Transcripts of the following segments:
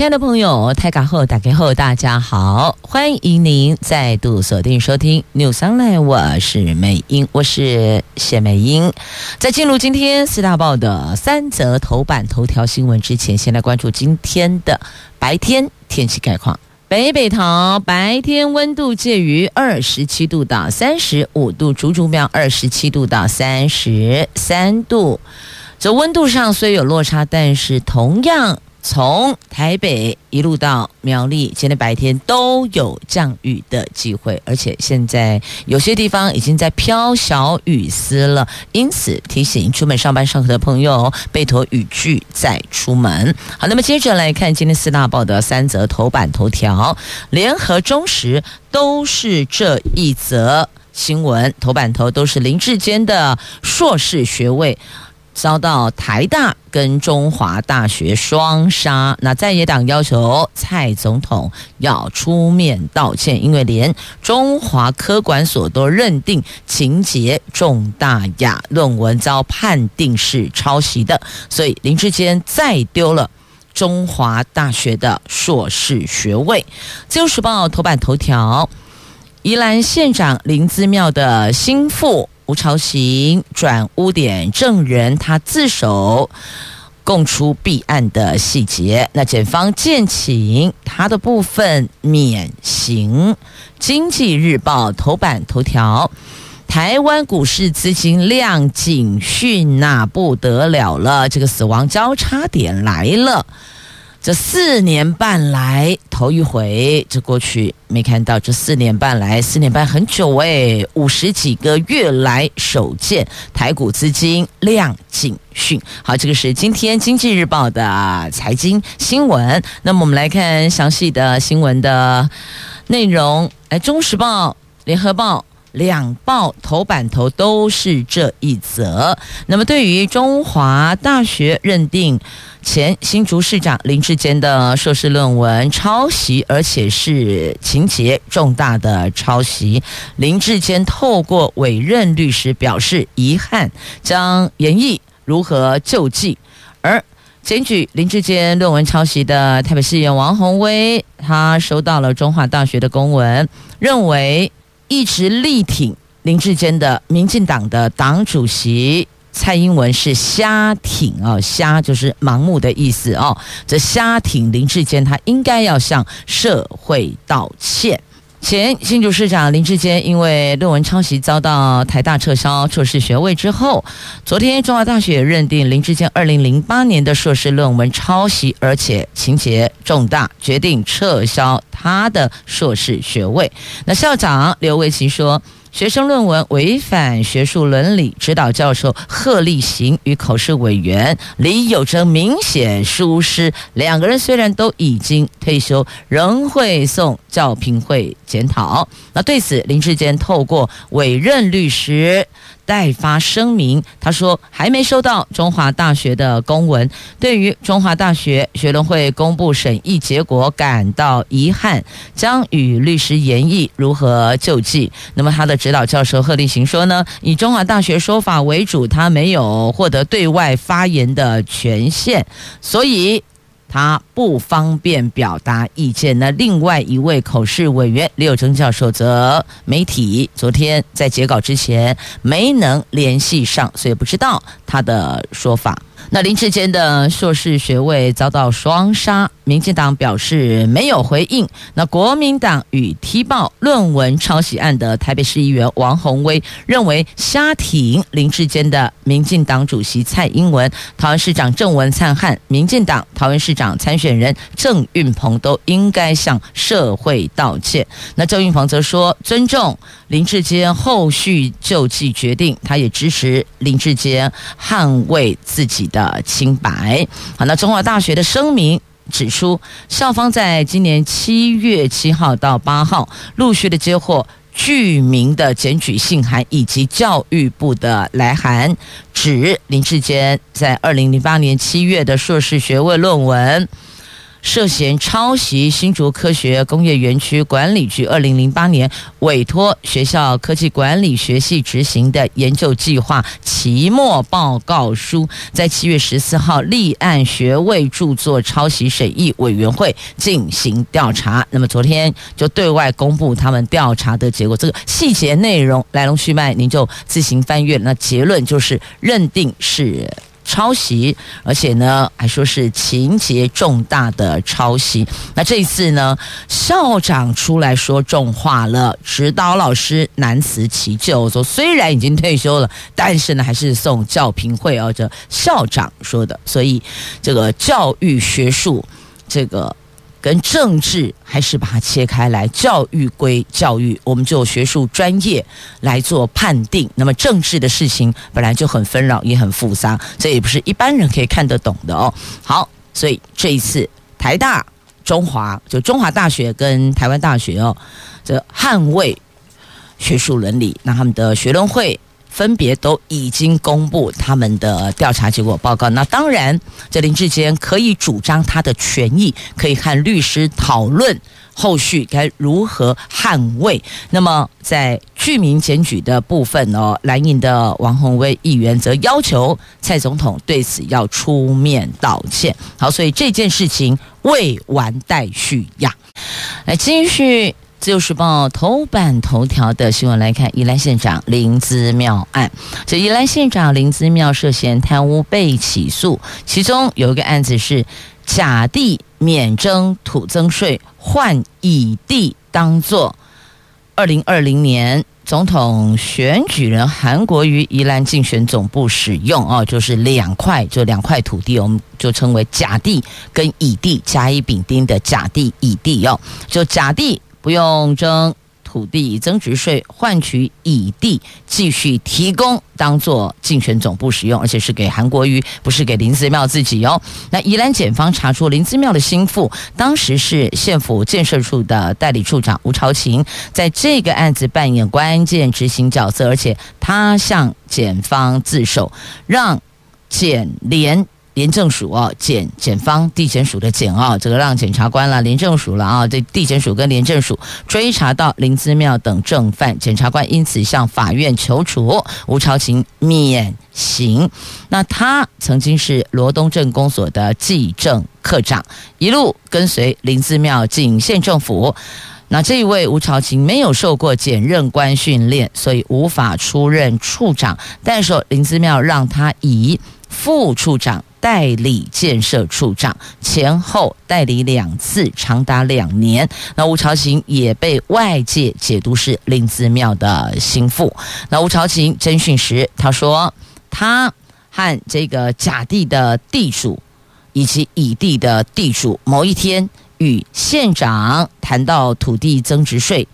亲爱的朋友，台港后打开后，大家好，欢迎您再度锁定收听 News Online，我是美英，我是谢美英。在进入今天四大报的三则头版头条新闻之前，先来关注今天的白天天气概况。北北桃白天温度介于二十七度到三十五度，竹竹苗二十七度到三十三度。这温度上虽有落差，但是同样。从台北一路到苗栗，今天白天都有降雨的机会，而且现在有些地方已经在飘小雨丝了，因此提醒出门上班上课的朋友备妥雨具再出门。好，那么接着来看今天四大报的三则头版头条，联合中时都是这一则新闻，头版头都是林志坚的硕士学位。遭到台大跟中华大学双杀，那在野党要求蔡总统要出面道歉，因为连中华科管所都认定情节重大呀，论文遭判定是抄袭的，所以林志坚再丢了中华大学的硕士学位。自由时报头版头条：宜兰县长林姿妙的心腹。吴朝行转污点证人，他自首供出弊案的细节。那检方建请他的部分免刑。经济日报头版头条：台湾股市资金量警讯，那不得了了，这个死亡交叉点来了。这四年半来头一回，这过去没看到。这四年半来，四年半很久诶，五十几个月来首见台股资金量警讯。好，这个是今天经济日报的财经新闻。那么我们来看详细的新闻的内容。来，中时报、联合报。两报头版头都是这一则。那么，对于中华大学认定前新竹市长林志坚的硕士论文抄袭，而且是情节重大的抄袭，林志坚透过委任律师表示遗憾，将研议如何救济。而检举林志坚论文抄袭的台北市议员王鸿薇，他收到了中华大学的公文，认为。一直力挺林志坚的民进党的党主席蔡英文是瞎挺啊，瞎就是盲目的意思哦。这瞎挺林志坚，他应该要向社会道歉。前新竹市长林志坚因为论文抄袭遭到台大撤销硕士学位之后，昨天中华大学认定林志坚二零零八年的硕士论文抄袭，而且情节重大，决定撤销他的硕士学位。那校长刘维奇说。学生论文违反学术伦理，指导教授贺立行与考试委员李有贞明显疏失，两个人虽然都已经退休，仍会送教评会检讨。那对此，林志坚透过委任律师。代发声明，他说还没收到中华大学的公文，对于中华大学学伦会公布审议结果感到遗憾，将与律师研议如何救济。那么他的指导教授贺立行说呢，以中华大学说法为主，他没有获得对外发言的权限，所以。他不方便表达意见。那另外一位口试委员李有贞教授则媒体昨天在截稿之前没能联系上，所以不知道他的说法。那林志坚的硕士学位遭到双杀，民进党表示没有回应。那国民党与踢爆论文抄袭案的台北市议员王宏威认为，瞎挺林志坚的民进党主席蔡英文、桃园市长郑文灿和民进党桃园市长参选人郑运鹏都应该向社会道歉。那郑运鹏则说，尊重林志坚后续救济决定，他也支持林志坚捍卫自己的。清白。好，那中华大学的声明指出，校方在今年七月七号到八号陆续的接获具名的检举信函以及教育部的来函，指林志坚在二零零八年七月的硕士学位论文。涉嫌抄袭新竹科学工业园区管理局二零零八年委托学校科技管理学系执行的研究计划期末报告书，在七月十四号立案学位著作抄袭审议委员会进行调查。那么昨天就对外公布他们调查的结果，这个细节内容来龙去脉，您就自行翻阅。那结论就是认定是。抄袭，而且呢，还说是情节重大的抄袭。那这一次呢，校长出来说重话了，指导老师难辞其咎，说虽然已经退休了，但是呢，还是送教评会哦。这校长说的，所以这个教育学术，这个。跟政治还是把它切开来，教育归教育，我们就学术专业来做判定。那么政治的事情本来就很纷扰，也很复杂，这也不是一般人可以看得懂的哦。好，所以这一次台大、中华就中华大学跟台湾大学哦，这捍卫学术伦理，那他们的学伦会。分别都已经公布他们的调查结果报告。那当然，这林志坚可以主张他的权益，可以和律师讨论后续该如何捍卫。那么，在具名检举的部分哦，蓝营的王鸿薇议员则要求蔡总统对此要出面道歉。好，所以这件事情未完待续呀。来继续。自由时报头版头条的新闻来看，宜兰县长林姿妙案。这宜兰县长林姿妙涉嫌贪污被起诉，其中有一个案子是甲地免征土增税，换乙地当做二零二零年总统选举人韩国瑜宜兰竞选总部使用哦，就是两块，就两块土地，我们就称为甲地跟乙地，甲乙丙丁的甲地乙地哦，就甲地。不用征土地增值税，换取乙地继续提供当做竞选总部使用，而且是给韩国瑜，不是给林姿妙自己哦。那宜兰检方查出林姿妙的心腹，当时是县府建设处的代理处长吴朝琴，在这个案子扮演关键执行角色，而且他向检方自首，让检联。廉政署啊，检检方地检署的检啊，这个让检察官了，廉政署了啊，这地检署跟廉政署追查到林姿妙等正犯，检察官因此向法院求处吴朝琴免刑。那他曾经是罗东镇公所的技政科长，一路跟随林姿妙进县政府。那这一位吴朝琴没有受过检任官训练，所以无法出任处长。但是林姿妙让他以副处长。代理建设处长前后代理两次，长达两年。那吴朝琴也被外界解读是林子妙的心腹。那吴朝琴侦讯时，他说他和这个甲地的地主以及乙地的地主某一天与县长谈到土地增值税，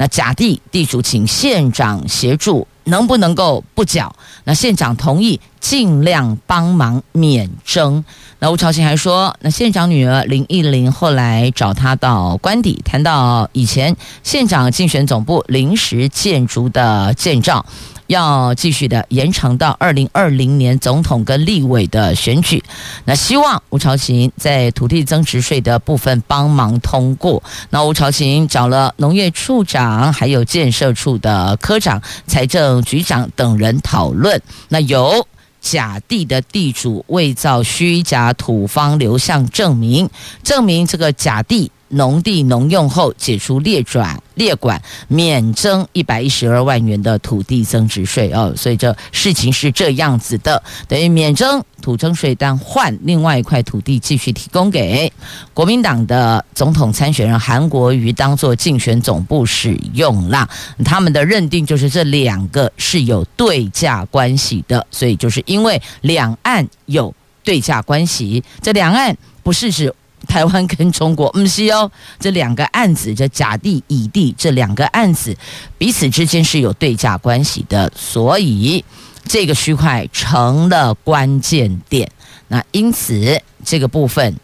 那甲地地主请县长协助。能不能够不缴？那县长同意尽量帮忙免征。那吴朝琴还说，那县长女儿林忆玲后来找他到官邸，谈到以前县长竞选总部临时建筑的建造。要继续的延长到二零二零年总统跟立委的选举，那希望吴朝琴在土地增值税的部分帮忙通过。那吴朝琴找了农业处长、还有建设处的科长、财政局长等人讨论。那有甲地的地主伪造虚假土方流向证明，证明这个甲地。农地农用后解除列转列管，免征一百一十二万元的土地增值税哦，所以这事情是这样子的，等于免征土增税，但换另外一块土地继续提供给国民党的总统参选人韩国瑜当做竞选总部使用啦。他们的认定就是这两个是有对价关系的，所以就是因为两岸有对价关系，这两岸不是指。台湾跟中国，不是哦，这两个案子，这甲地、乙地这两个案子，彼此之间是有对价关系的，所以这个区块成了关键点。那因此这个部分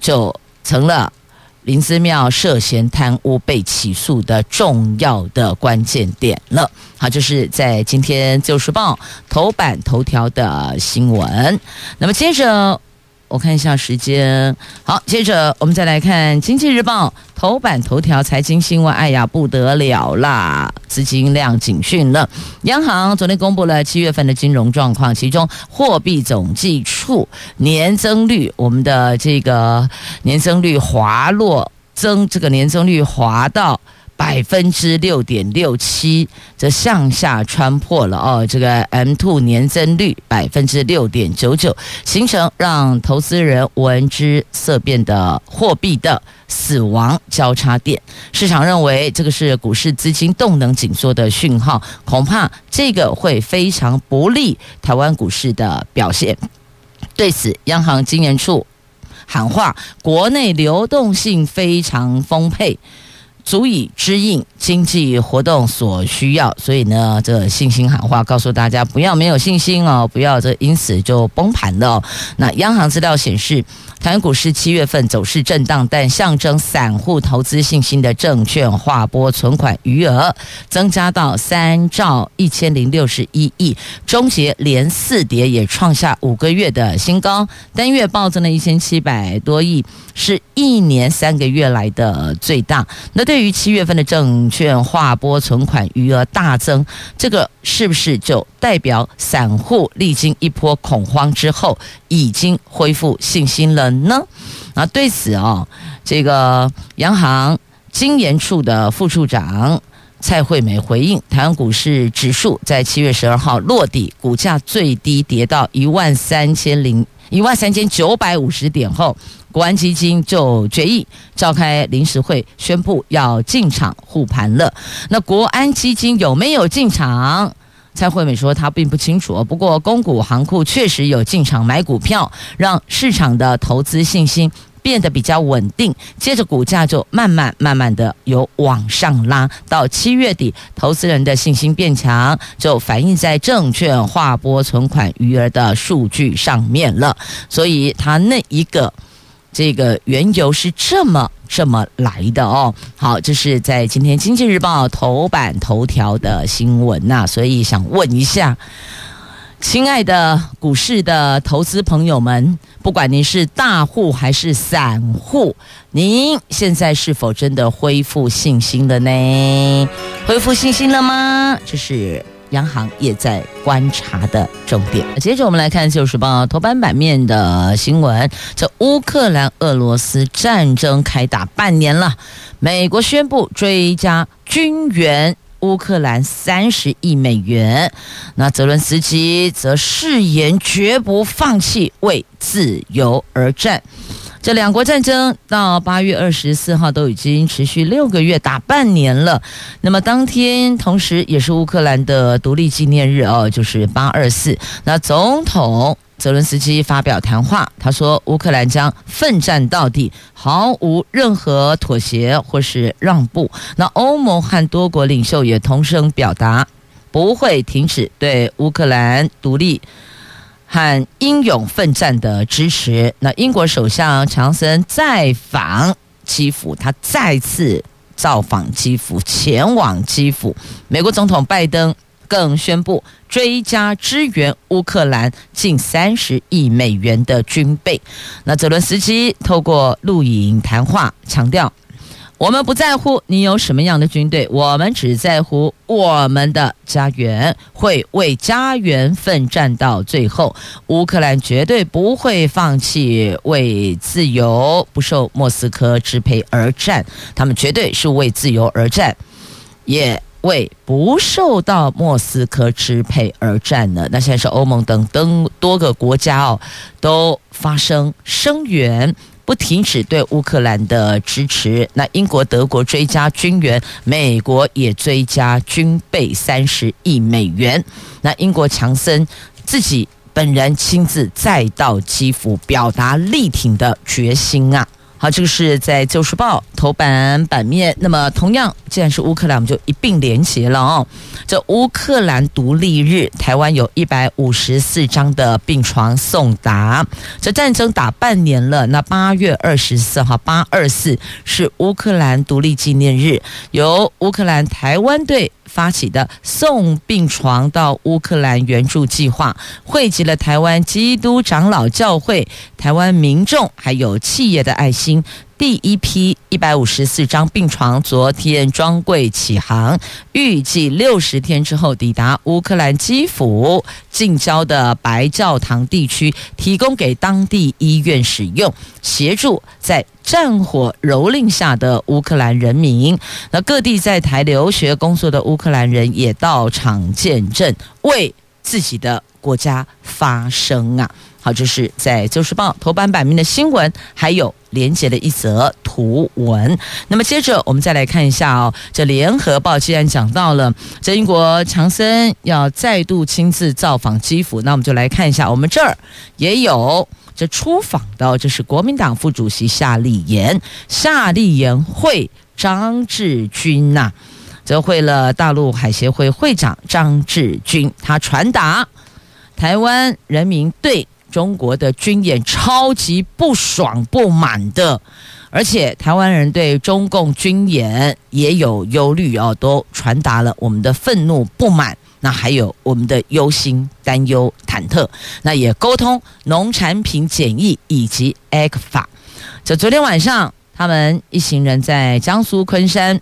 就成了林姿妙涉嫌贪污被起诉的重要的关键点了。好，这是在今天《自由时报》头版头条的新闻。那么接着。我看一下时间，好，接着我们再来看《经济日报》头版头条财经新闻。哎呀，不得了啦，资金量警讯了。央行昨天公布了七月份的金融状况，其中货币总计处年增率，我们的这个年增率滑落，增这个年增率滑到。百分之六点六七，这向下穿破了哦。这个 M two 年增率百分之六点九九，形成让投资人闻之色变的货币的死亡交叉点。市场认为这个是股市资金动能紧缩的讯号，恐怕这个会非常不利台湾股市的表现。对此，央行今年处喊话，国内流动性非常丰沛。足以支应经济活动所需要，所以呢，这信心喊话告诉大家，不要没有信心哦，不要这因此就崩盘了。那央行资料显示。台湾股市七月份走势震荡，但象征散户投资信心的证券划拨存款余额增加到三兆一千零六十一亿，终结连四跌，也创下五个月的新高，单月暴增了一千七百多亿，是一年三个月来的最大。那对对于七月份的证券划拨存款余额大增，这个是不是就代表散户历经一波恐慌之后，已经恢复信心了呢？啊，对此哦，这个央行金研处的副处长蔡惠美回应：台湾股市指数在七月十二号落地，股价最低跌到一万三千零一万三千九百五十点后，国安基金就决议召开临时会，宣布要进场护盘了。那国安基金有没有进场？蔡惠美说，她并不清楚。不过，公股行库确实有进场买股票，让市场的投资信心变得比较稳定。接着，股价就慢慢、慢慢的有往上拉。到七月底，投资人的信心变强，就反映在证券划拨存款余额的数据上面了。所以，他那一个。这个缘由是这么这么来的哦。好，这是在今天《经济日报》头版头条的新闻呐，所以想问一下，亲爱的股市的投资朋友们，不管您是大户还是散户，您现在是否真的恢复信心了呢？恢复信心了吗？这是。央行也在观察的重点。接着我们来看《自由时报》头版版面的新闻：这乌克兰俄罗斯战争开打半年了，美国宣布追加军援乌克兰三十亿美元。那泽伦斯基则誓言绝不放弃为自由而战。这两国战争到八月二十四号都已经持续六个月，打半年了。那么当天同时也是乌克兰的独立纪念日哦，就是八二四。那总统泽伦斯基发表谈话，他说乌克兰将奋战到底，毫无任何妥协或是让步。那欧盟和多国领袖也同声表达不会停止对乌克兰独立。和英勇奋战的支持。那英国首相强森再访基辅，他再次造访基辅，前往基辅。美国总统拜登更宣布追加支援乌克兰近三十亿美元的军备。那泽伦斯基透过录影谈话强调。我们不在乎你有什么样的军队，我们只在乎我们的家园，会为家园奋战到最后。乌克兰绝对不会放弃为自由、不受莫斯科支配而战，他们绝对是为自由而战，也为不受到莫斯科支配而战呢。那现在是欧盟等等多个国家哦，都发声声援。不停止对乌克兰的支持，那英国、德国追加军援，美国也追加军备三十亿美元。那英国强森自己本人亲自再到基辅，表达力挺的决心啊。好，这个是在《旧时报》头版版面。那么，同样，既然是乌克兰，我们就一并连结了哦。这乌克兰独立日，台湾有一百五十四张的病床送达。这战争打半年了，那八月二十四号，八二四是乌克兰独立纪念日，由乌克兰台湾队。发起的送病床到乌克兰援助计划，汇集了台湾基督长老教会、台湾民众还有企业的爱心。第一批一百五十四张病床昨天装柜起航，预计六十天之后抵达乌克兰基辅近郊的白教堂地区，提供给当地医院使用，协助在战火蹂躏下的乌克兰人民。那各地在台留学工作的乌克兰人也到场见证，为自己的国家发声啊！好，这是在《旧时报》头版版面的新闻，还有连结的一则图文。那么接着我们再来看一下哦，这《联合报》既然讲到了这英国强森要再度亲自造访基辅，那我们就来看一下，我们这儿也有这出访的，这是国民党副主席夏立言，夏立言会张志军呐、则会了大陆海协会会长张志军，他传达台湾人民对。中国的军演超级不爽不满的，而且台湾人对中共军演也有忧虑哦，都传达了我们的愤怒不满，那还有我们的忧心担忧忐忑，那也沟通农产品检疫以及 ECFA。就昨天晚上，他们一行人在江苏昆山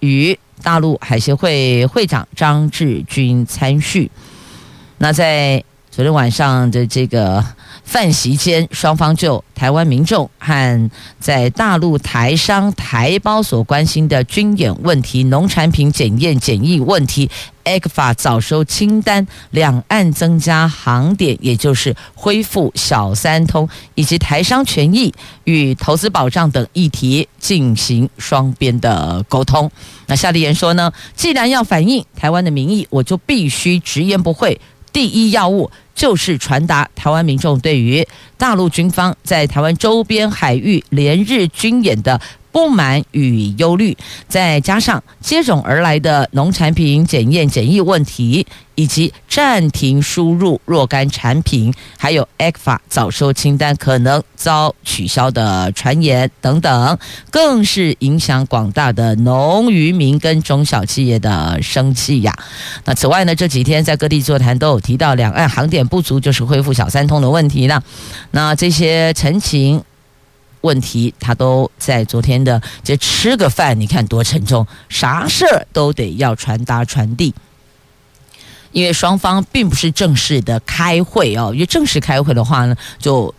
与大陆海协会会长张志军参叙，那在。昨天晚上的这个饭席间，双方就台湾民众和在大陆台商台胞所关心的军演问题、农产品检验检疫问题、ECFA 早收清单、两岸增加航点，也就是恢复小三通，以及台商权益与投资保障等议题进行双边的沟通。那夏立言说呢，既然要反映台湾的民意，我就必须直言不讳。第一要务就是传达台湾民众对于大陆军方在台湾周边海域连日军演的不满与忧虑，再加上接踵而来的农产品检验检疫问题，以及暂停输入若干产品，还有 ECFA 早收清单可能遭取消的传言等等，更是影响广大的农渔民跟中小企业的生计呀。那此外呢，这几天在各地座谈都有提到两岸航点不足，就是恢复小三通的问题呢。那这些陈情。问题他都在昨天的这吃个饭，你看多沉重，啥事儿都得要传达传递，因为双方并不是正式的开会哦，因为正式开会的话呢，就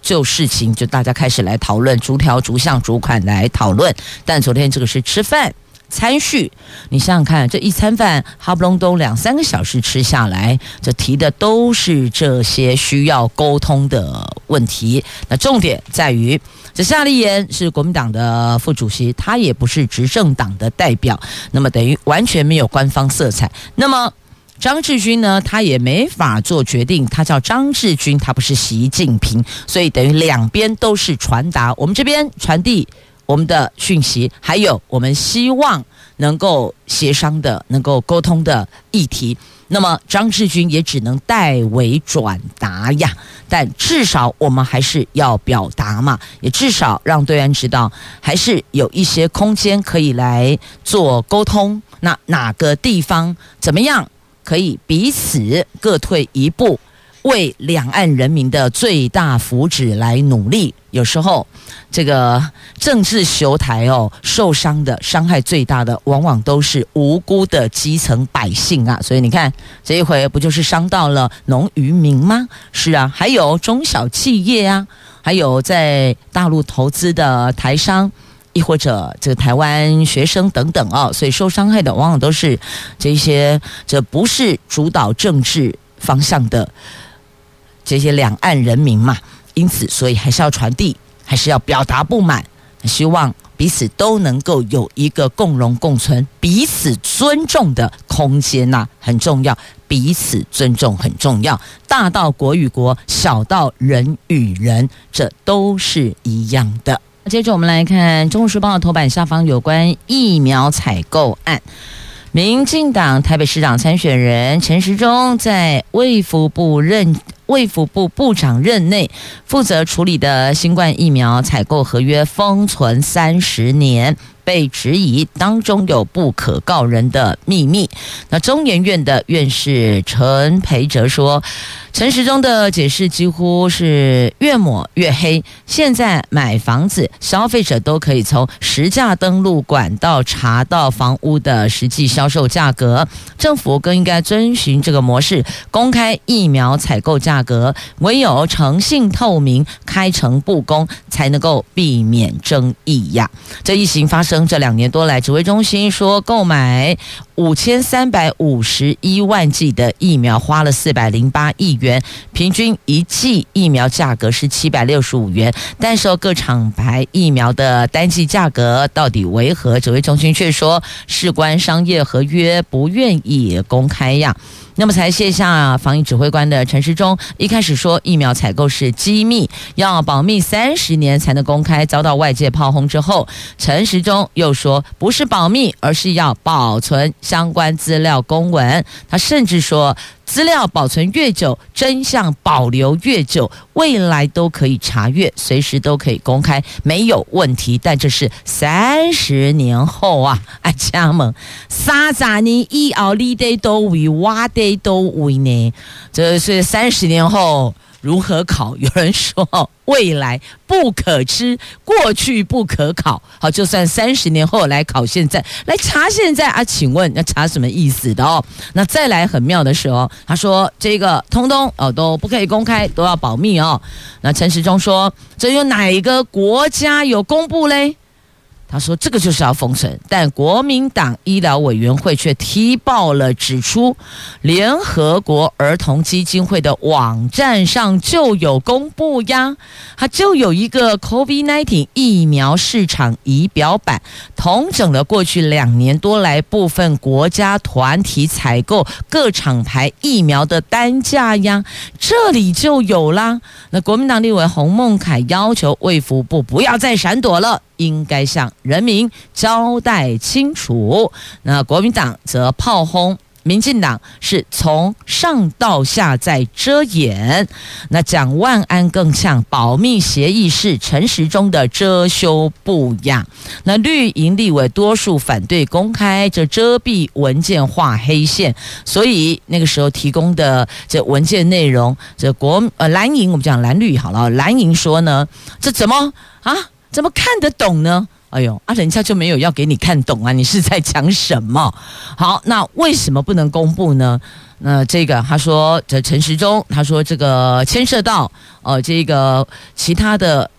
就事情就大家开始来讨论，逐条逐项逐款来讨论，但昨天这个是吃饭。参叙，你想想看，这一餐饭哈不隆咚两三个小时吃下来，这提的都是这些需要沟通的问题。那重点在于，这夏立言是国民党的副主席，他也不是执政党的代表，那么等于完全没有官方色彩。那么张志军呢，他也没法做决定，他叫张志军，他不是习近平，所以等于两边都是传达，我们这边传递。我们的讯息，还有我们希望能够协商的、能够沟通的议题，那么张志军也只能代为转达呀。但至少我们还是要表达嘛，也至少让队员知道，还是有一些空间可以来做沟通。那哪个地方怎么样可以彼此各退一步？为两岸人民的最大福祉来努力。有时候，这个政治修台哦，受伤的、伤害最大的，往往都是无辜的基层百姓啊。所以你看，这一回不就是伤到了农渔民吗？是啊，还有中小企业啊，还有在大陆投资的台商，亦或者这个台湾学生等等啊。所以受伤害的，往往都是这些，这不是主导政治方向的。这些两岸人民嘛，因此，所以还是要传递，还是要表达不满，希望彼此都能够有一个共荣共存、彼此尊重的空间呐、很重要。彼此尊重很重要，大到国与国，小到人与人，这都是一样的。接着我们来看《中国时报》头版下方有关疫苗采购案。民进党台北市长参选人陈时中在卫福部任卫福部部长任内，负责处理的新冠疫苗采购合约封存三十年。被质疑当中有不可告人的秘密。那中研院的院士陈培哲说，陈时中的解释几乎是越抹越黑。现在买房子，消费者都可以从实价登录管道查到房屋的实际销售价格。政府更应该遵循这个模式，公开疫苗采购价价格。唯有诚信透明、开诚布公，才能够避免争议呀。这疫情发生。这两年多来，指挥中心说购买五千三百五十一万剂的疫苗花了四百零八亿元，平均一剂疫苗价格是七百六十五元。但是各厂牌疫苗的单剂价格到底为何？指挥中心却说事关商业合约，不愿意公开呀。那么才卸下防疫指挥官的陈时中，一开始说疫苗采购是机密，要保密三十年才能公开，遭到外界炮轰之后，陈时中又说不是保密，而是要保存相关资料公文。他甚至说。资料保存越久，真相保留越久，未来都可以查阅，随时都可以公开，没有问题。但这是三十年后啊，哎，家们，三十年以后你得都为，我得都为呢？这是三十年后。如何考？有人说未来不可知，过去不可考。好，就算三十年后来考，现在来查现在啊？请问要查什么意思的哦？那再来很妙的是哦，他说这个通通哦都不可以公开，都要保密哦。那陈时中说，这有哪一个国家有公布嘞？他说：“这个就是要封存，但国民党医疗委员会却踢爆了，指出联合国儿童基金会的网站上就有公布呀，它就有一个 COVID-19 疫苗市场仪表板，统整了过去两年多来部分国家团体采购各厂牌疫苗的单价呀，这里就有啦。那国民党立委洪孟楷要求卫福部不要再闪躲了。”应该向人民交代清楚。那国民党则炮轰民进党是从上到下在遮掩。那蒋万安更像保密协议是陈时中的遮羞布呀。那绿营立委多数反对公开这遮蔽文件画黑线，所以那个时候提供的这文件内容，这国呃蓝营我们讲蓝绿好了，蓝营说呢，这怎么啊？怎么看得懂呢？哎呦，啊，人家就没有要给你看懂啊！你是在讲什么？好，那为什么不能公布呢？那这个他说，这陈时中他说这个牵涉到呃这个其他的。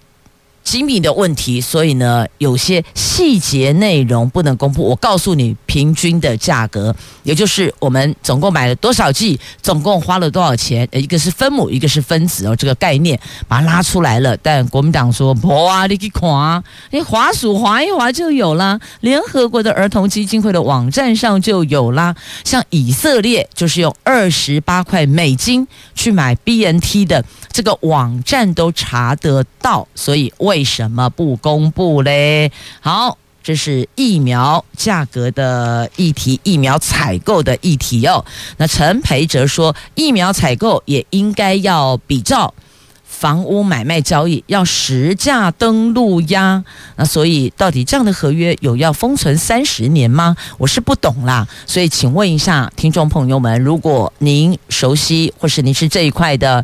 机密的问题，所以呢，有些细节内容不能公布。我告诉你，平均的价格，也就是我们总共买了多少剂，总共花了多少钱，一个是分母，一个是分子哦，这个概念把它拉出来了。但国民党说，哇，你去看，你滑鼠滑一滑就有啦，联合国的儿童基金会的网站上就有啦。像以色列就是用二十八块美金去买 BNT 的，这个网站都查得到，所以为什么不公布嘞？好，这是疫苗价格的议题，疫苗采购的议题哦。那陈培哲说，疫苗采购也应该要比照房屋买卖交易，要实价登录呀。那所以，到底这样的合约有要封存三十年吗？我是不懂啦。所以，请问一下听众朋友们，如果您熟悉，或是您是这一块的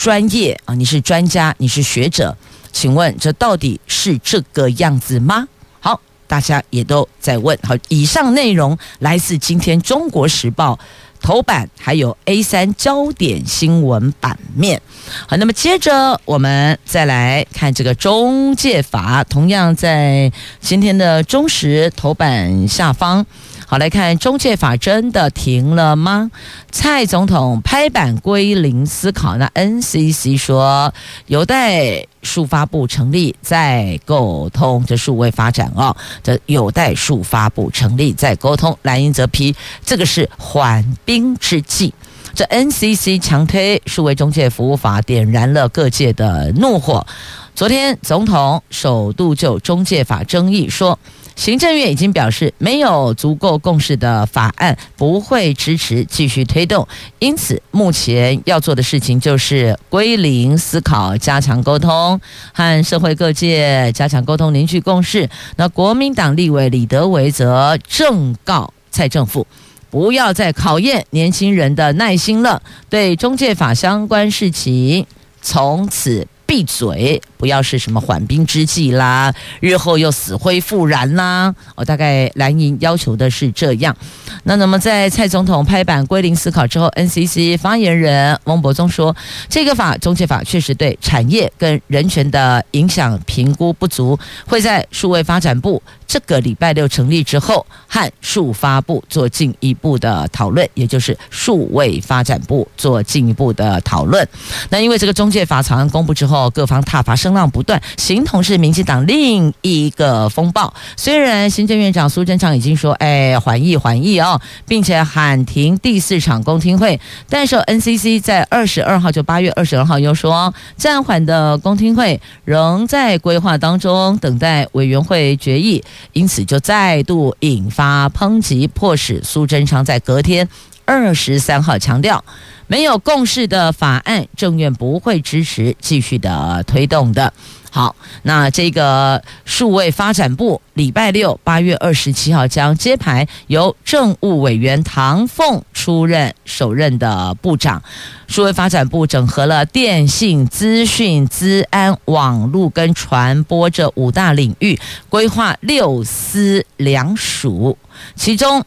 专业啊，你是专家，你是学者。请问这到底是这个样子吗？好，大家也都在问。好，以上内容来自今天《中国时报》头版，还有 A 三焦点新闻版面。好，那么接着我们再来看这个中介法，同样在今天的中时头版下方。好，来看中介法真的停了吗？蔡总统拍板归零思考，那 NCC 说有待数发布成立再沟通，这数位发展哦，这有待数发布成立再沟通。蓝营则批这个是缓兵之计。这 NCC 强推数位中介服务法，点燃了各界的怒火。昨天总统首度就中介法争议说。行政院已经表示，没有足够共识的法案不会支持继续推动，因此目前要做的事情就是归零思考，加强沟通，和社会各界加强沟通，凝聚共识。那国民党立委李德维则正告蔡政府，不要再考验年轻人的耐心了，对中介法相关事情从此闭嘴。不要是什么缓兵之计啦，日后又死灰复燃啦。我、大概蓝营要求的是这样。那那么在蔡总统拍板归零思考之后，NCC 发言人翁博宗说，这个法中介法确实对产业跟人权的影响评估不足，会在数位发展部这个礼拜六成立之后，和数发部做进一步的讨论，也就是数位发展部做进一步的讨论。那因为这个中介法草案公布之后，各方挞伐声。浪不断，形同是民进党另一个风暴。虽然行政院长苏贞昌已经说：“哎，缓议缓议哦，并且喊停第四场公听会。”但是 NCC 在二十二号，就八月二十二号又说，暂缓的公听会仍在规划当中，等待委员会决议。因此，就再度引发抨击，迫使苏贞昌在隔天二十三号强调。没有共识的法案，政院不会支持继续的推动的。好，那这个数位发展部礼拜六八月二十七号将揭牌，由政务委员唐凤出任首任的部长。数位发展部整合了电信、资讯、资安、网络跟传播这五大领域，规划六司两署，其中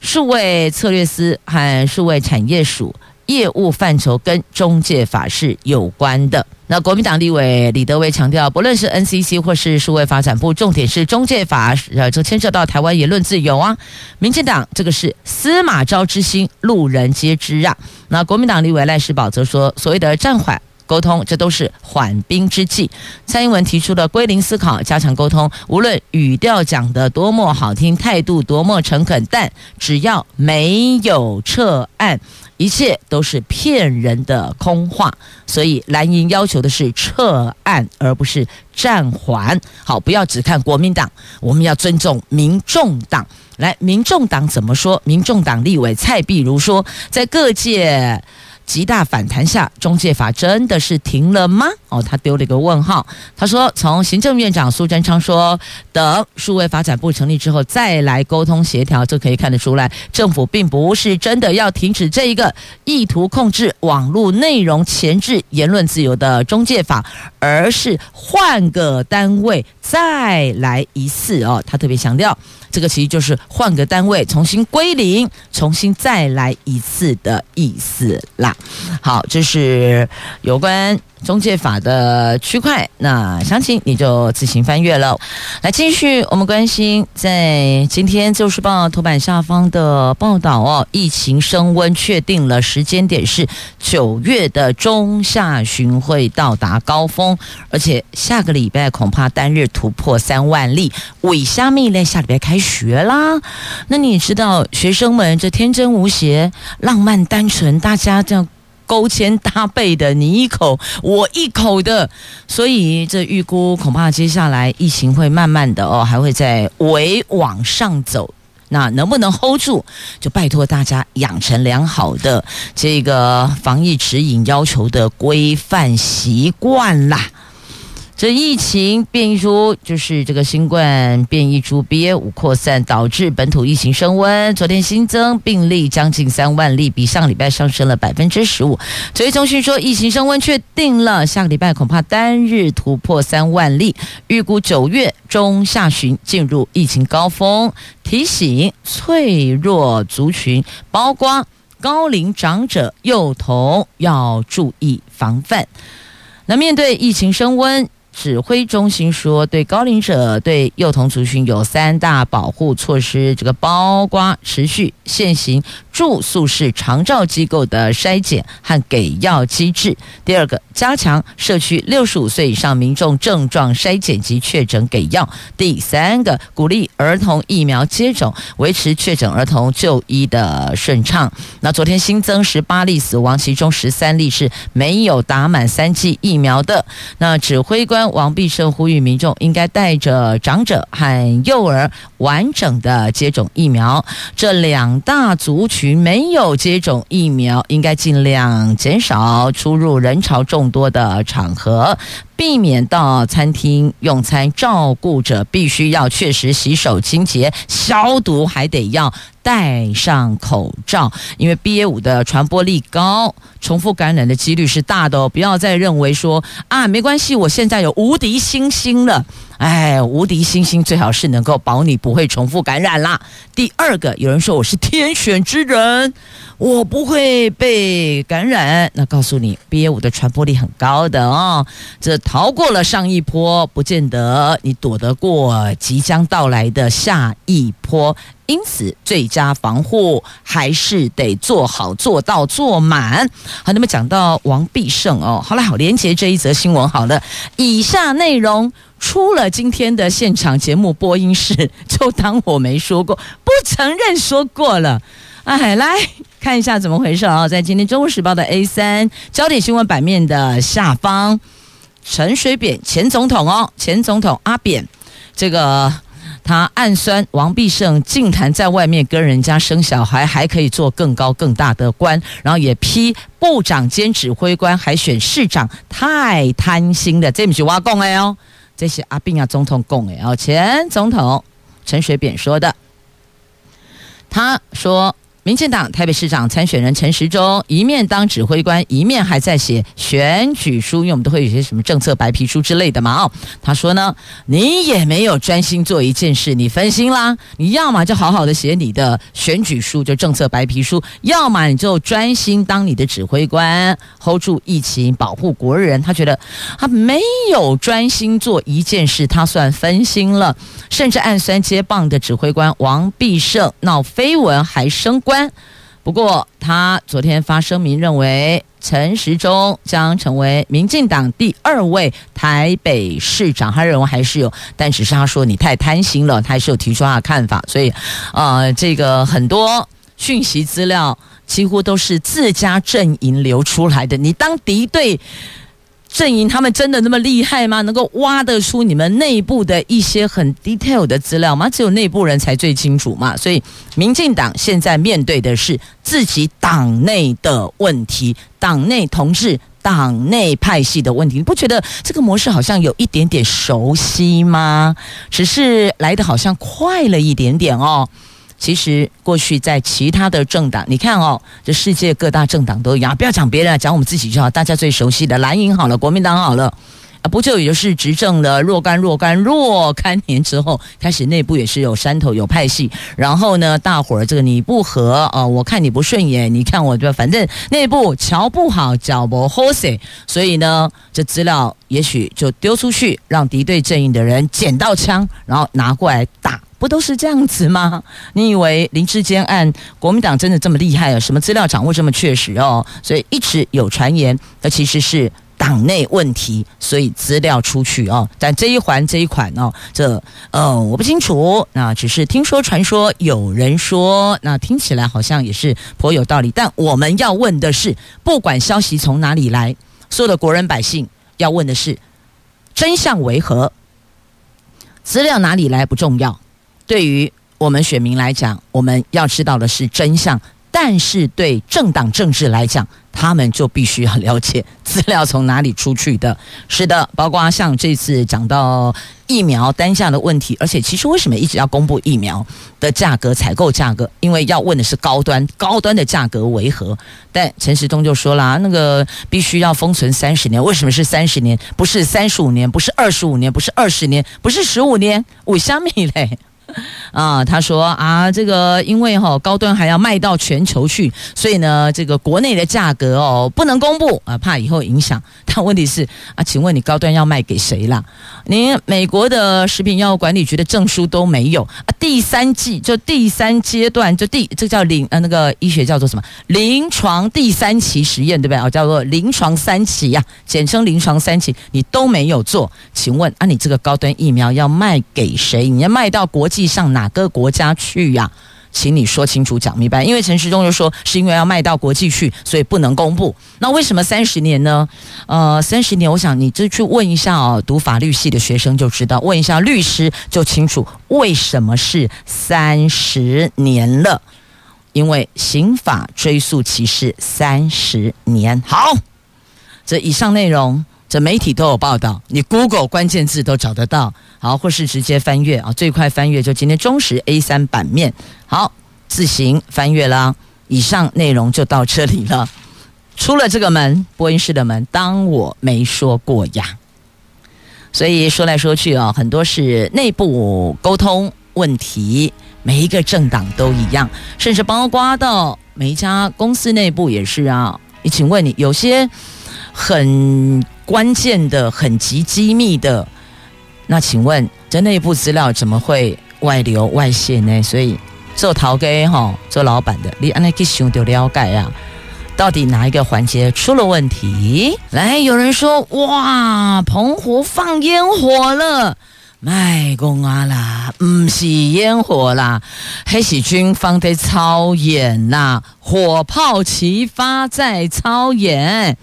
数位策略司和数位产业署。业务范畴跟中介法是有关的。那国民党立委李德维强调，不论是 NCC 或是数位发展部，重点是中介法，呃，这牵涉到台湾言论自由啊。民进党这个是司马昭之心，路人皆知啊。那国民党立委赖士葆则说，所谓的暂缓。沟通，这都是缓兵之计。蔡英文提出的归零思考，加强沟通，无论语调讲得多么好听，态度多么诚恳，但只要没有撤案，一切都是骗人的空话。所以蓝营要求的是撤案，而不是暂缓。好，不要只看国民党，我们要尊重民众党。来，民众党怎么说？民众党立委蔡壁如说，在各界。极大反弹下，中介法真的是停了吗？哦，他丢了一个问号。他说，从行政院长苏贞昌说等数位发展部成立之后再来沟通协调，就可以看得出来，政府并不是真的要停止这一个意图控制网络内容、钳制言论自由的中介法，而是换个单位再来一次哦。他特别强调。这个其实就是换个单位，重新归零，重新再来一次的意思啦。好，这是有关。中介法的区块，那详情你就自行翻阅了。来，继续我们关心在今天《旧时报》头版下方的报道哦，疫情升温，确定了时间点是九月的中下旬会到达高峰，而且下个礼拜恐怕单日突破三万例。尾虾蜜嘞，下礼拜开学啦。那你知道学生们这天真无邪、浪漫单纯，大家这样。勾肩搭背的，你一口我一口的，所以这预估恐怕接下来疫情会慢慢的哦，还会再围往上走。那能不能 hold 住，就拜托大家养成良好的这个防疫指引要求的规范习惯啦。这疫情变异株就是这个新冠变异株 BA 五扩散，导致本土疫情升温。昨天新增病例将近三万例，比上礼拜上升了百分之十五。指挥中心说，疫情升温确定了，下个礼拜恐怕单日突破三万例，预估九月中下旬进入疫情高峰。提醒脆弱族群，包括高龄长者、幼童要注意防范。那面对疫情升温。指挥中心说，对高龄者、对幼童族群有三大保护措施，这个包括持续限行住宿式长照机构的筛检和给药机制。第二个，加强社区六十五岁以上民众症状筛检及确诊给药。第三个，鼓励儿童疫苗接种，维持确诊儿童就医的顺畅。那昨天新增十八例死亡，其中十三例是没有打满三剂疫苗的。那指挥官王必胜呼吁民众应该带着长者和幼儿完整的接种疫苗。这两大族群没有接种疫苗，应该尽量减少出入人潮众多的场合。避免到餐厅用餐，照顾者必须要确实洗手清洁、消毒，还得要戴上口罩，因为 BA 五的传播力高，重复感染的几率是大的哦。不要再认为说啊，没关系，我现在有无敌星星了。哎，无敌星星最好是能够保你不会重复感染啦。第二个，有人说我是天选之人，我不会被感染。那告诉你，BA 五的传播力很高的哦。这逃过了上一波，不见得你躲得过即将到来的下一波。因此，最佳防护还是得做好、做到、做满。好，那么讲到王必胜哦，好了，好连接这一则新闻。好了，以下内容。出了今天的现场节目播音室，就当我没说过，不承认说过了。哎，来看一下怎么回事啊！在今天《中国时报》的 A 三焦点新闻版面的下方，陈水扁前总统哦，前总统阿扁，这个他暗酸王必胜净谈在外面跟人家生小孩，还可以做更高更大的官，然后也批部长兼指挥官还选市长太贪心了，这不是我讲的哦。这是阿扁啊总统讲的，哦前总统陈水扁说的，他说。民进党台北市长参选人陈时中一面当指挥官，一面还在写选举书，因为我们都会有些什么政策白皮书之类的嘛。哦，他说呢，你也没有专心做一件事，你分心啦。你要么就好好的写你的选举书，就政策白皮书；要么你就专心当你的指挥官，hold 住疫情，保护国人。他觉得他没有专心做一件事，他算分心了，甚至暗算接棒的指挥官王必胜闹绯闻还升官。不过，他昨天发声明认为陈时中将成为民进党第二位台北市长。他认为还是有，但只是他说你太贪心了，他还是有提出他的看法。所以，呃，这个很多讯息资料几乎都是自家阵营流出来的。你当敌对。阵营他们真的那么厉害吗？能够挖得出你们内部的一些很 detail 的资料吗？只有内部人才最清楚嘛。所以，民进党现在面对的是自己党内的问题，党内同志、党内派系的问题。你不觉得这个模式好像有一点点熟悉吗？只是来的好像快了一点点哦。其实过去在其他的政党，你看哦，这世界各大政党都一样，不要讲别人，讲我们自己就好。大家最熟悉的蓝营好了，国民党好了，啊，不就也就是执政了若干若干若干年之后，开始内部也是有山头有派系，然后呢，大伙儿这个你不和啊，我看你不顺眼，你看我，对？反正内部瞧不好，脚不好势，所以呢，这资料也许就丢出去，让敌对阵营的人捡到枪，然后拿过来打。不都是这样子吗？你以为林志坚案国民党真的这么厉害啊？什么资料掌握这么确实哦？所以一直有传言，那其实是党内问题，所以资料出去哦。但这一环这一款哦，这呃我不清楚，那只是听说传说，有人说，那听起来好像也是颇有道理。但我们要问的是，不管消息从哪里来，所有的国人百姓要问的是真相为何？资料哪里来不重要。对于我们选民来讲，我们要知道的是真相；但是对政党政治来讲，他们就必须要了解资料从哪里出去的。是的，包括像这次讲到疫苗单价的问题，而且其实为什么一直要公布疫苗的价格、采购价格？因为要问的是高端，高端的价格为何？但陈时中就说啦，那个必须要封存三十年，为什么是三十年？不是三十五年，不是二十五年，不是二十年，不是十五年？为什么嘞？啊，他说啊，这个因为哈、高端还要卖到全球去，所以呢，这个国内的价格哦不能公布啊，怕以后影响。但问题是啊，请问你高端要卖给谁啦？您美国的食品药物管理局的证书都没有啊？第三季就第三阶段就第这叫临呃那个医学叫做什么？临床第三期实验对不对啊？叫做临床三期呀、简称临床三期，你都没有做，请问啊，你这个高端疫苗要卖给谁？你要卖到国际上哪？个国家去呀？请你说清楚、讲明白。因为陈时中就说是因为要卖到国际去，所以不能公布。那为什么三十年呢？呃，三十年，我想你就去问一下哦，读法律系的学生就知道，问一下律师就清楚为什么是三十年了。因为刑法追诉期是三十年。好，这以上内容。这媒体都有报道，你 Google 关键字都找得到，好，或是直接翻阅啊，最快翻阅就今天中时 A 三版面，好，自行翻阅啦。以上内容就到这里了，出了这个门，播音室的门，当我没说过呀。所以说来说去啊，很多是内部沟通问题，每一个政党都一样，甚至包括到每一家公司内部也是啊。你请问你有些很。关键的、很极机密的，那请问这内部资料怎么会外流外泄呢？所以做头家哈，做老板的，你按那去想就了解啊，到底哪一个环节出了问题？来，有人说哇，澎湖放烟火了，卖公啊啦，唔是烟火啦，还是军方在操演啦，火炮齐发在操演。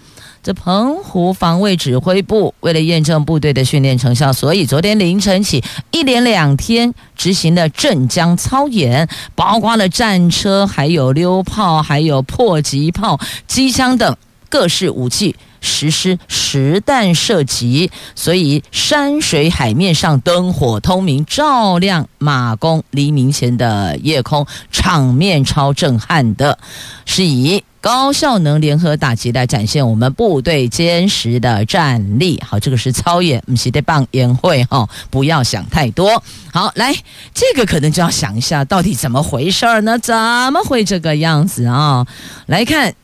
这澎湖防卫指挥部为了验证部队的训练成效，所以昨天凌晨起一连两天执行了镇江操演，包括了战车、还有溜炮、还有迫击炮、机枪等各式武器实施实弹射击，所以山水海面上灯火通明，照亮马公黎明前的夜空，场面超震撼的，是以。高效能联合打击来展现我们部队坚实的战力。好，这个是操演，不是在办宴会哈，不要想太多。好，来，这个可能就要想一下，到底怎么回事儿呢？怎么会这个样子啊？来看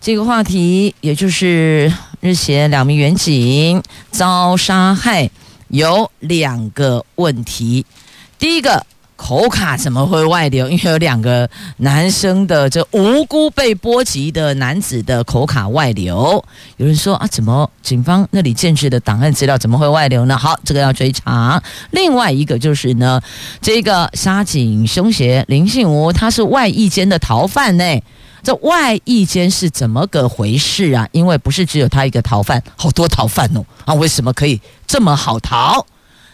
这个话题，也就是日前两名员警遭杀害，有两个问题。第一个。口卡怎么会外流？因为有两个男生的这无辜被波及的男子的口卡外流。有人说啊，怎么警方那里建置的档案资料怎么会外流呢？好，这个要追查。另外一个就是呢，这个杀警凶嫌林信吾，他是外役间的逃犯呢。这外役间是怎么个回事啊？因为不是只有他一个逃犯，好多逃犯哦。啊，为什么可以这么好逃？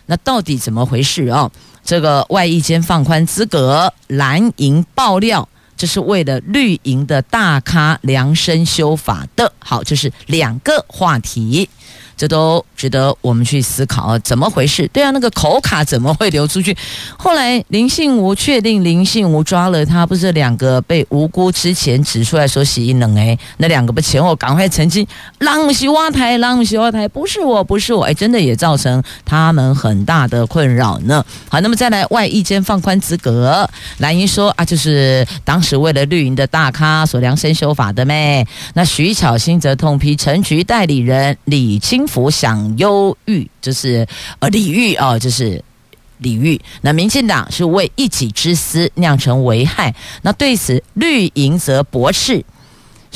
那到底怎么回事啊？这个外役间放宽资格，蓝营爆料，这是为了绿营的大咖量身修法的。好，这是两个话题。这都值得我们去思考，怎么回事？对啊，那个口卡怎么会流出去？后来林信吾确定林信吾抓了他，不是两个被无辜之前指出来说洗衣冷哎，那两个不前后赶快澄清，浪西挖台，浪西挖台，不是我，不是我，哎，真的也造成他们很大的困扰呢。好，那么再来外一间放宽资格，蓝英说啊，就是当时为了绿营的大咖所量身修法的咩？那徐巧芯则痛批陈局代理人李清。福想忧郁，就是呃礼遇啊，就是礼遇。那民进党是为一己之私酿成危害，那对此绿营则驳斥。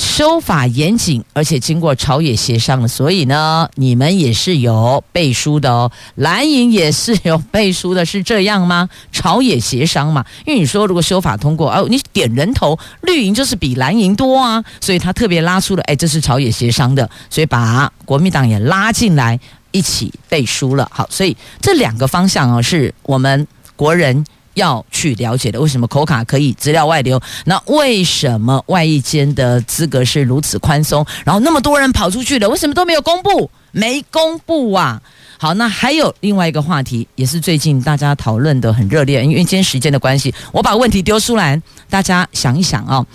修法严谨，而且经过朝野协商了，所以呢，你们也是有背书的哦。蓝营也是有背书的，是这样吗？朝野协商嘛，因为你说如果修法通过，哦，你点人头，绿营就是比蓝营多啊，所以他特别拉出了，哎，这是朝野协商的，所以把国民党也拉进来一起背书了。好，所以这两个方向哦，是我们国人。要去了解的，为什么口卡可以资料外流？那为什么外役监的资格是如此宽松？然后那么多人跑出去了，为什么都没有公布？没公布啊！好，那还有另外一个话题，也是最近大家讨论的很热烈，因为今天时间的关系，我把问题丢出来，大家想一想啊、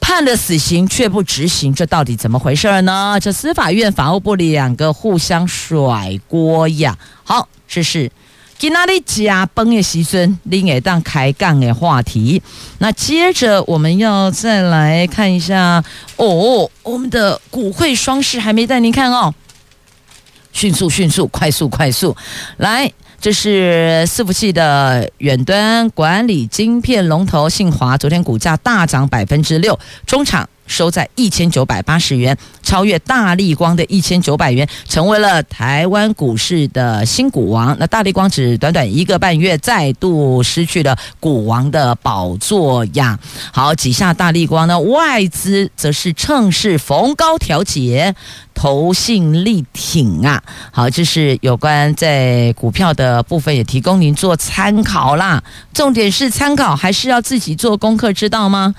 判了死刑却不执行，这到底怎么回事呢？这司法院、法务部两个互相甩锅呀！好，这是。今哪里加崩的时阵，另一档开杠的话题。那接着我们要再来看一下哦，我们的股汇双市还没带您看哦，迅速迅速，快速快速，来，这是伺服器的远端管理晶片龙头信华，昨天股价大涨百分之六，中场。收在一千九百八十元，超越大立光的一千九百元，成为了台湾股市的新股王。那大立光只短短一个半月，再度失去了股王的宝座呀。好，几下大立光呢，外资则是趁势逢高调节，投信力挺啊。好，这是有关在股票的部分，也提供您做参考啦。重点是参考，还是要自己做功课，知道吗？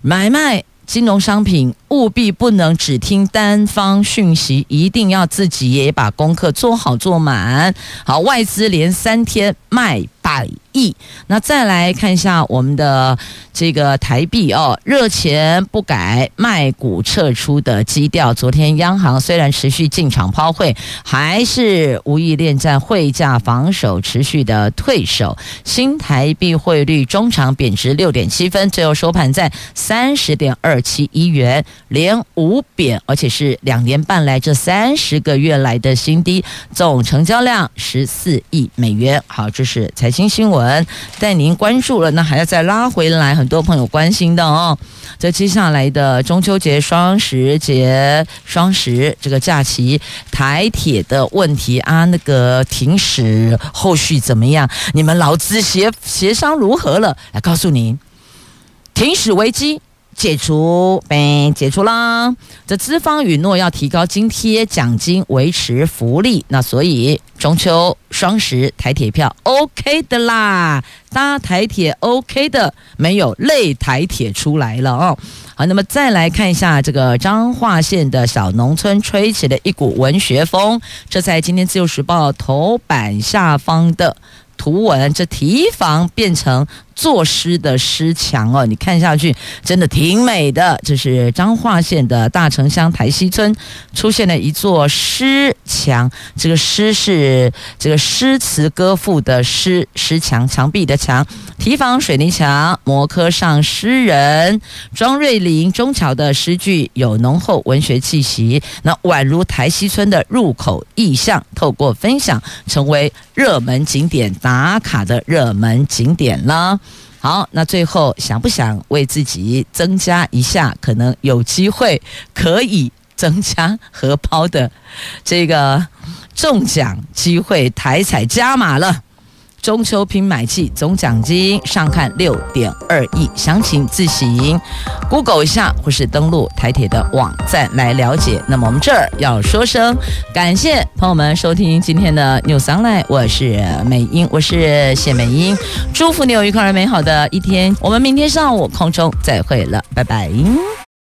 买卖。金融商品务必不能只听单方讯息，一定要自己也把功课做好做满。好，外资连三天卖百亿，那再来看一下我们的这个台币哦，热钱不改，卖股撤出的基调。昨天央行虽然持续进场抛汇，还是无意恋战汇价防守，持续的退守。新台币汇率中场贬值六点七分，最后收盘在三十点二七一元，连五贬，而且是两年半来这三十个月来的新低。总成交量十四亿美元。好，这是财。新新闻带您关注了，那还要再拉回来，很多朋友关心的哦。在接下来的中秋节、双十节、双十这个假期，台铁的问题啊，那个停驶后续怎么样？你们劳资协协商如何了？来告诉您，停驶危机。解除，呗，解除啦。这资方允诺要提高津贴奖金，维持福利。那所以中秋双十台铁票 OK 的啦，搭台铁 OK 的，没有类台铁出来了哦。好，那么再来看一下这个彰化县的小农村，吹起了一股文学风。这在今天自由时报头版下方的图文，这提防变成。作诗的诗墙哦，你看下去真的挺美的。这是彰化县的大城乡台西村出现了一座诗墙，这个诗是这个诗词歌赋的诗，诗墙墙壁的墙，堤防水泥墙，摩刻上诗人庄瑞麟中桥的诗句有浓厚文学气息，那宛如台西村的入口意象，透过分享成为热门景点打卡的热门景点了。好，那最后想不想为自己增加一下，可能有机会可以增加荷包的这个中奖机会，台彩加码了。中秋拼买气总奖金上看六点二亿，详情自行 Google 一下，或是登录台铁的网站来了解。那么我们这儿要说声感谢朋友们收听今天的 New Sunlight，我是美英，我是谢美英，祝福你有愉快而美好的一天。我们明天上午空中再会了，拜拜。